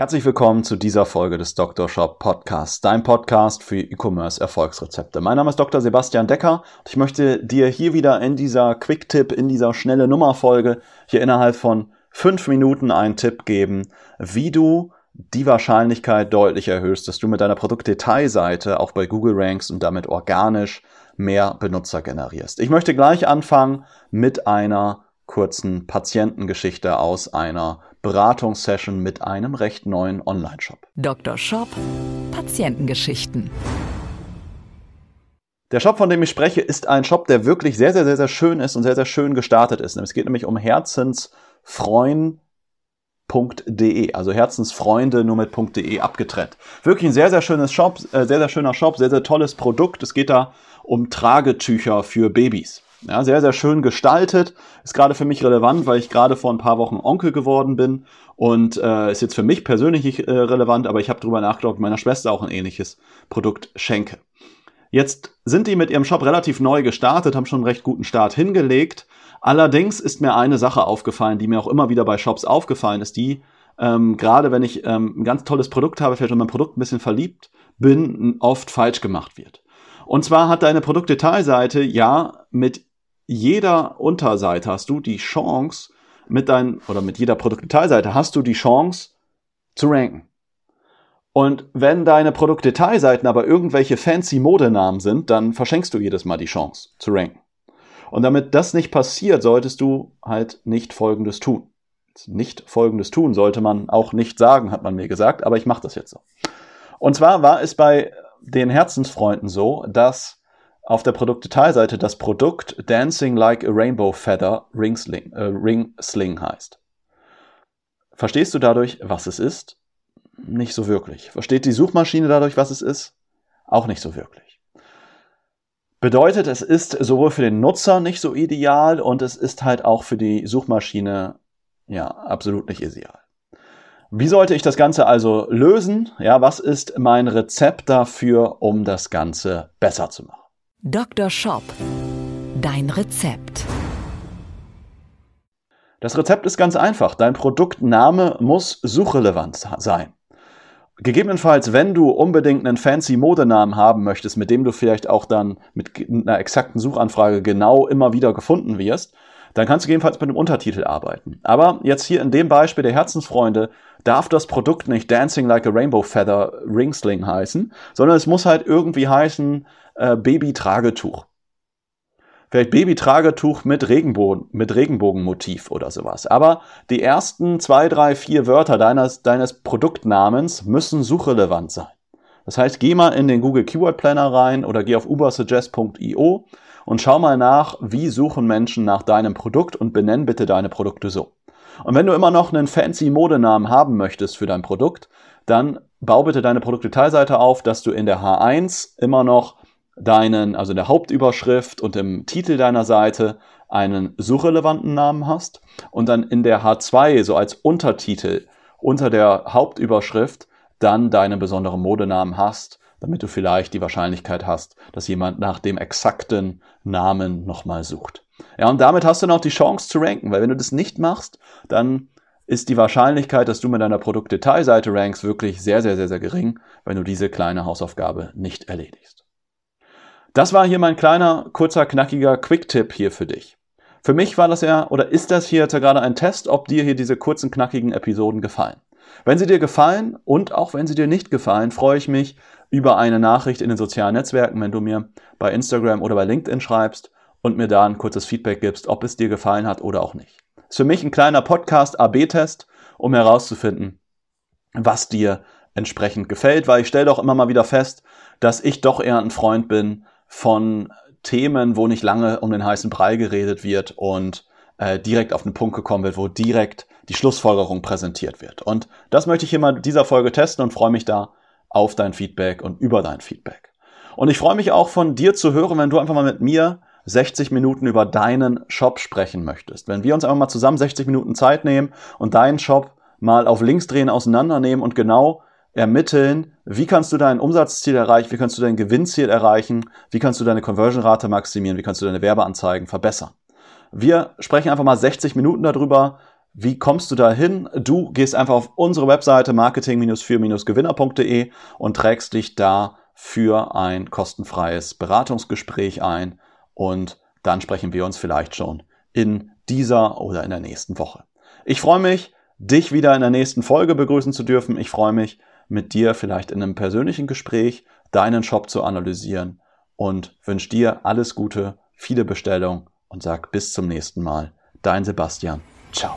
Herzlich willkommen zu dieser Folge des Dr. Shop Podcasts, dein Podcast für E-Commerce Erfolgsrezepte. Mein Name ist Dr. Sebastian Decker und ich möchte dir hier wieder in dieser Quick-Tipp, in dieser schnelle Nummer-Folge hier innerhalb von fünf Minuten einen Tipp geben, wie du die Wahrscheinlichkeit deutlich erhöhst, dass du mit deiner Produktdetailseite auch bei Google Ranks und damit organisch mehr Benutzer generierst. Ich möchte gleich anfangen mit einer kurzen Patientengeschichte aus einer Beratungssession mit einem recht neuen Online-Shop. Dr. Shop Patientengeschichten. Der Shop, von dem ich spreche, ist ein Shop, der wirklich sehr, sehr, sehr, sehr schön ist und sehr, sehr schön gestartet ist. Es geht nämlich um Herzensfreuen herzensfreunde.de, also Herzensfreunde nur mit .de abgetrennt. Wirklich ein sehr, sehr schönes Shop, äh, sehr, sehr schöner Shop, sehr, sehr tolles Produkt. Es geht da um Tragetücher für Babys. Ja, sehr, sehr schön gestaltet. Ist gerade für mich relevant, weil ich gerade vor ein paar Wochen Onkel geworden bin und äh, ist jetzt für mich persönlich nicht äh, relevant, aber ich habe darüber nachgedacht, meiner Schwester auch ein ähnliches Produkt schenke. Jetzt sind die mit ihrem Shop relativ neu gestartet, haben schon einen recht guten Start hingelegt Allerdings ist mir eine Sache aufgefallen, die mir auch immer wieder bei Shops aufgefallen ist, die ähm, gerade wenn ich ähm, ein ganz tolles Produkt habe, vielleicht in mein Produkt ein bisschen verliebt bin, oft falsch gemacht wird. Und zwar hat deine Produktdetailseite ja mit jeder Unterseite hast du die Chance, mit deinen, oder mit jeder Produktdetailseite hast du die Chance zu ranken. Und wenn deine Produktdetailseiten aber irgendwelche fancy Modenamen sind, dann verschenkst du jedes Mal die Chance zu ranken. Und damit das nicht passiert, solltest du halt nicht Folgendes tun. Nicht Folgendes tun sollte man auch nicht sagen, hat man mir gesagt, aber ich mache das jetzt so. Und zwar war es bei den Herzensfreunden so, dass auf der Produktdetailseite das Produkt Dancing Like a Rainbow Feather Ring Sling, äh, Ring Sling heißt. Verstehst du dadurch, was es ist? Nicht so wirklich. Versteht die Suchmaschine dadurch, was es ist? Auch nicht so wirklich. Bedeutet, es ist sowohl für den Nutzer nicht so ideal und es ist halt auch für die Suchmaschine ja absolut nicht ideal. Wie sollte ich das Ganze also lösen? Ja, was ist mein Rezept dafür, um das Ganze besser zu machen? Dr. Shop. Dein Rezept. Das Rezept ist ganz einfach. Dein Produktname muss suchrelevant sein. Gegebenenfalls, wenn du unbedingt einen fancy Modenamen haben möchtest, mit dem du vielleicht auch dann mit einer exakten Suchanfrage genau immer wieder gefunden wirst, dann kannst du gegebenenfalls mit einem Untertitel arbeiten. Aber jetzt hier in dem Beispiel der Herzensfreunde darf das Produkt nicht Dancing Like a Rainbow Feather Ringsling heißen, sondern es muss halt irgendwie heißen äh, Baby-Tragetuch vielleicht Babytragetuch mit Regenbogen, mit Regenbogenmotiv oder sowas. Aber die ersten zwei, drei, vier Wörter deines, deines Produktnamens müssen suchrelevant sein. Das heißt, geh mal in den Google Keyword Planner rein oder geh auf ubersuggest.io und schau mal nach, wie suchen Menschen nach deinem Produkt und benenn bitte deine Produkte so. Und wenn du immer noch einen fancy Modenamen haben möchtest für dein Produkt, dann bau bitte deine Produktdetailseite auf, dass du in der H1 immer noch deinen, also in der Hauptüberschrift und im Titel deiner Seite einen suchrelevanten Namen hast und dann in der H2 so als Untertitel unter der Hauptüberschrift dann deinen besonderen Modenamen hast, damit du vielleicht die Wahrscheinlichkeit hast, dass jemand nach dem exakten Namen nochmal sucht. Ja, und damit hast du noch die Chance zu ranken, weil wenn du das nicht machst, dann ist die Wahrscheinlichkeit, dass du mit deiner Produktdetailseite rankst, wirklich sehr, sehr, sehr, sehr gering, wenn du diese kleine Hausaufgabe nicht erledigst. Das war hier mein kleiner, kurzer, knackiger Quick-Tipp hier für dich. Für mich war das ja, oder ist das hier jetzt ja gerade ein Test, ob dir hier diese kurzen, knackigen Episoden gefallen. Wenn sie dir gefallen und auch wenn sie dir nicht gefallen, freue ich mich über eine Nachricht in den sozialen Netzwerken, wenn du mir bei Instagram oder bei LinkedIn schreibst und mir da ein kurzes Feedback gibst, ob es dir gefallen hat oder auch nicht. Ist für mich ein kleiner Podcast-AB-Test, um herauszufinden, was dir entsprechend gefällt, weil ich stelle doch immer mal wieder fest, dass ich doch eher ein Freund bin von Themen, wo nicht lange um den heißen Brei geredet wird und äh, direkt auf den Punkt gekommen wird, wo direkt die Schlussfolgerung präsentiert wird. Und das möchte ich hier mal in dieser Folge testen und freue mich da auf dein Feedback und über dein Feedback. Und ich freue mich auch von dir zu hören, wenn du einfach mal mit mir 60 Minuten über deinen Shop sprechen möchtest. Wenn wir uns einfach mal zusammen 60 Minuten Zeit nehmen und deinen Shop mal auf links drehen, auseinandernehmen und genau ermitteln, wie kannst du dein Umsatzziel erreichen, wie kannst du dein Gewinnziel erreichen, wie kannst du deine Conversion-Rate maximieren, wie kannst du deine Werbeanzeigen verbessern. Wir sprechen einfach mal 60 Minuten darüber, wie kommst du da hin? Du gehst einfach auf unsere Webseite marketing-für-gewinner.de und trägst dich da für ein kostenfreies Beratungsgespräch ein und dann sprechen wir uns vielleicht schon in dieser oder in der nächsten Woche. Ich freue mich, dich wieder in der nächsten Folge begrüßen zu dürfen. Ich freue mich, mit dir vielleicht in einem persönlichen Gespräch deinen Shop zu analysieren und wünsche dir alles Gute, viele Bestellungen und sag bis zum nächsten Mal. Dein Sebastian. Ciao.